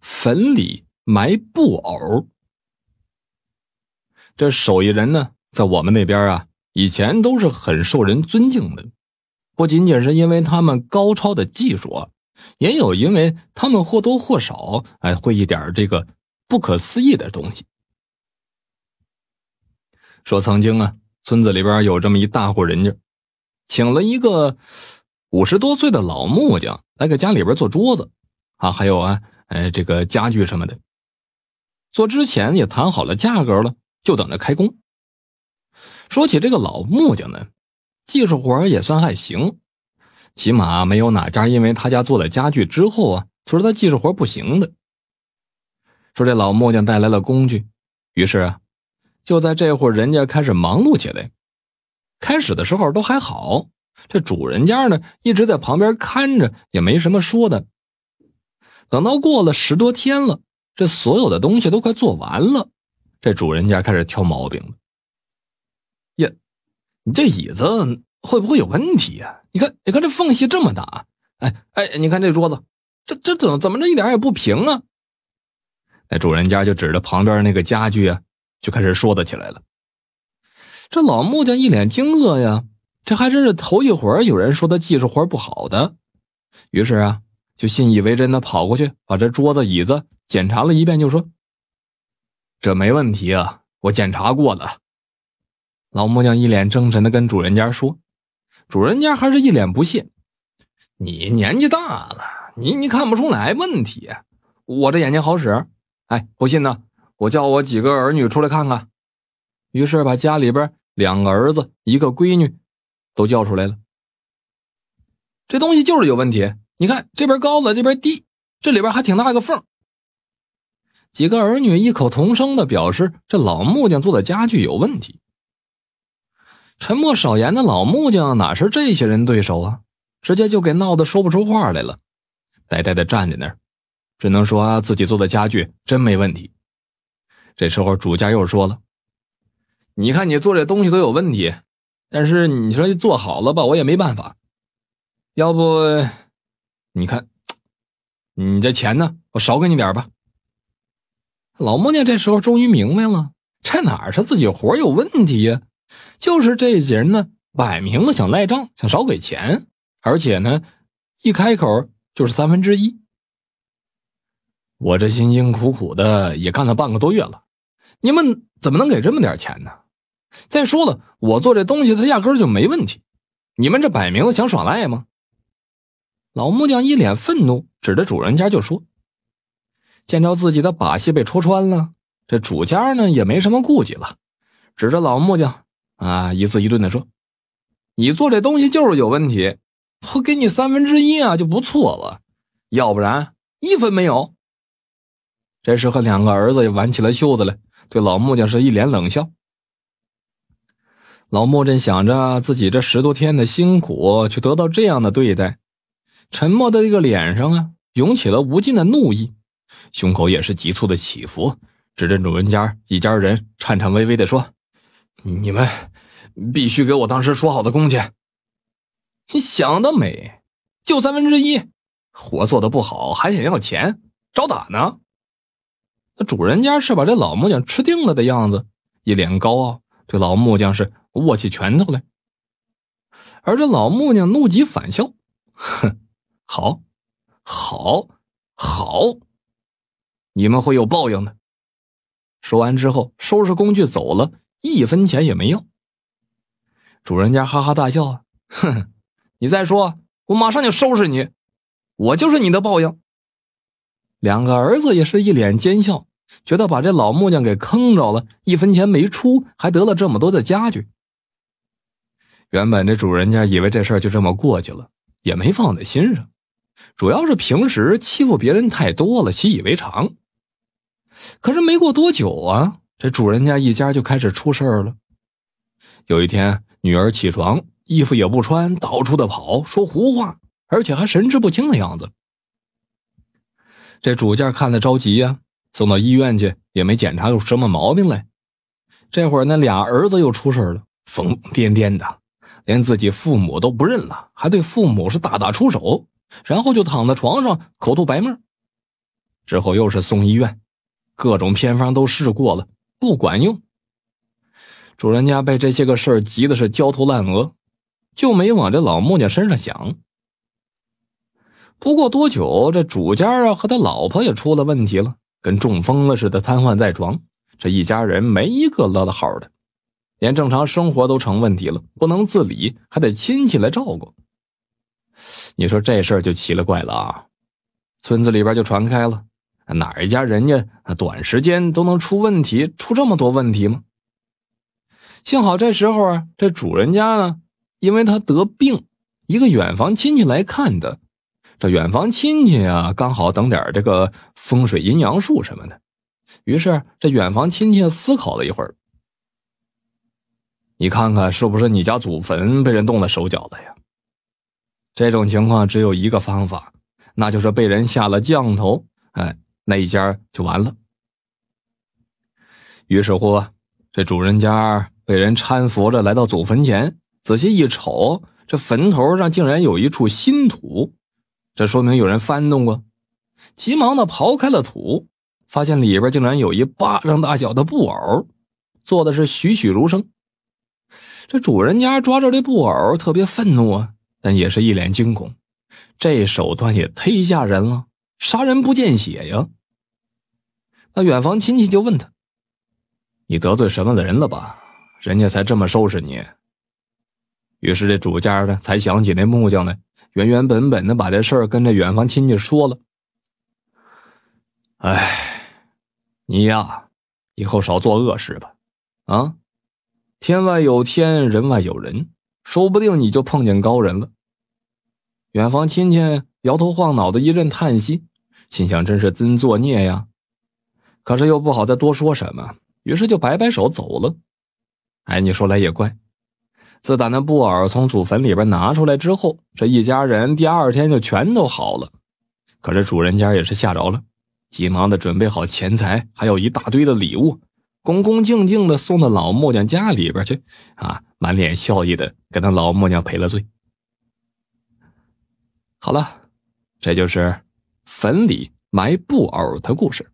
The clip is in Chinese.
坟里埋布偶。这手艺人呢，在我们那边啊，以前都是很受人尊敬的，不仅仅是因为他们高超的技术，也有因为他们或多或少哎会一点这个不可思议的东西。说曾经啊，村子里边有这么一大户人家，请了一个五十多岁的老木匠来给家里边做桌子，啊，还有啊，哎，这个家具什么的。做之前也谈好了价格了，就等着开工。说起这个老木匠呢，技术活也算还行，起码没有哪家因为他家做了家具之后啊，说他技术活不行的。说这老木匠带来了工具，于是啊。就在这会儿，人家开始忙碌起来。开始的时候都还好，这主人家呢一直在旁边看着，也没什么说的。等到过了十多天了，这所有的东西都快做完了，这主人家开始挑毛病了。呀，你这椅子会不会有问题呀？你看，你看这缝隙这么大，哎哎，你看这桌子，这这怎怎么着一点也不平啊？那主人家就指着旁边那个家具啊。就开始说的起来了。这老木匠一脸惊愕呀，这还真是头一回有人说他技术活不好的。于是啊，就信以为真的跑过去，把这桌子椅子检查了一遍，就说：“这没问题啊，我检查过了。”老木匠一脸正神的跟主人家说，主人家还是一脸不屑：“你年纪大了，你你看不出来问题？我这眼睛好使。哎，不信呢？”我叫我几个儿女出来看看，于是把家里边两个儿子、一个闺女都叫出来了。这东西就是有问题，你看这边高了，这边低，这里边还挺大个缝。几个儿女异口同声的表示，这老木匠做的家具有问题。沉默少言的老木匠哪是这些人对手啊？直接就给闹得说不出话来了，呆呆的站在那儿，只能说自己做的家具真没问题。这时候主家又说了：“你看你做这东西都有问题，但是你说做好了吧，我也没办法。要不，你看，你这钱呢，我少给你点吧。”老木匠这时候终于明白了，这哪是自己活有问题呀？就是这人呢，摆明了想赖账，想少给钱，而且呢，一开口就是三分之一。我这辛辛苦苦的也干了半个多月了。你们怎么能给这么点钱呢？再说了，我做这东西它压根就没问题，你们这摆明了想耍赖吗？老木匠一脸愤怒，指着主人家就说：“见着自己的把戏被戳穿了，这主家呢也没什么顾忌了，指着老木匠啊一字一顿的说：‘你做这东西就是有问题，我给你三分之一啊就不错了，要不然一分没有。’这时候两个儿子也挽起了袖子来。”对老木匠是一脸冷笑。老木匠想着自己这十多天的辛苦，却得到这样的对待，沉默的这个脸上啊，涌起了无尽的怒意，胸口也是急促的起伏，指着主人家一家人，颤颤巍巍的说：“你们必须给我当时说好的工钱。你想得美，就三分之一，活做的不好还想要钱，找打呢？”那主人家是把这老木匠吃定了的样子，一脸高傲，对老木匠是握起拳头来。而这老木匠怒极反笑，哼，好，好，好，你们会有报应的。说完之后，收拾工具走了，一分钱也没要。主人家哈哈大笑啊，哼，你再说，我马上就收拾你，我就是你的报应。两个儿子也是一脸奸笑。觉得把这老木匠给坑着了，一分钱没出，还得了这么多的家具。原本这主人家以为这事儿就这么过去了，也没放在心上，主要是平时欺负别人太多了，习以为常。可是没过多久啊，这主人家一家就开始出事儿了。有一天，女儿起床，衣服也不穿，到处的跑，说胡话，而且还神志不清的样子。这主家看了着急呀。送到医院去也没检查出什么毛病来。这会儿那俩儿子又出事了，疯癫癫的，连自己父母都不认了，还对父母是大打出手，然后就躺在床上口吐白沫。之后又是送医院，各种偏方都试过了，不管用。主人家被这些个事儿急的是焦头烂额，就没往这老木匠身上想。不过多久，这主家啊和他老婆也出了问题了，跟中风了似的瘫痪在床。这一家人没一个乐得好的，连正常生活都成问题了，不能自理，还得亲戚来照顾。你说这事儿就奇了怪了啊！村子里边就传开了，哪一家人家短时间都能出问题，出这么多问题吗？幸好这时候啊，这主人家呢，因为他得病，一个远房亲戚来看的。这远房亲戚啊，刚好等点这个风水阴阳术什么的。于是这远房亲戚思考了一会儿，你看看是不是你家祖坟被人动了手脚了呀？这种情况只有一个方法，那就是被人下了降头，哎，那一家就完了。于是乎，这主人家被人搀扶着来到祖坟前，仔细一瞅，这坟头上竟然有一处新土。这说明有人翻动过，急忙的刨开了土，发现里边竟然有一巴掌大小的布偶，做的是栩栩如生。这主人家抓着这布偶，特别愤怒啊，但也是一脸惊恐。这手段也忒吓人了，杀人不见血呀！那远房亲戚就问他：“你得罪什么的人了吧？人家才这么收拾你。”于是这主家呢，才想起那木匠来。原原本本的把这事儿跟这远房亲戚说了。哎，你呀，以后少做恶事吧。啊，天外有天，人外有人，说不定你就碰见高人了。远房亲戚摇头晃脑的一阵叹息，心想：真是真作孽呀！可是又不好再多说什么，于是就摆摆手走了。哎，你说来也怪。自打那布偶从祖坟里边拿出来之后，这一家人第二天就全都好了。可是主人家也是吓着了，急忙的准备好钱财，还有一大堆的礼物，恭恭敬敬的送到老木匠家里边去。啊，满脸笑意的给他老木匠赔了罪。好了，这就是坟里埋布偶的故事。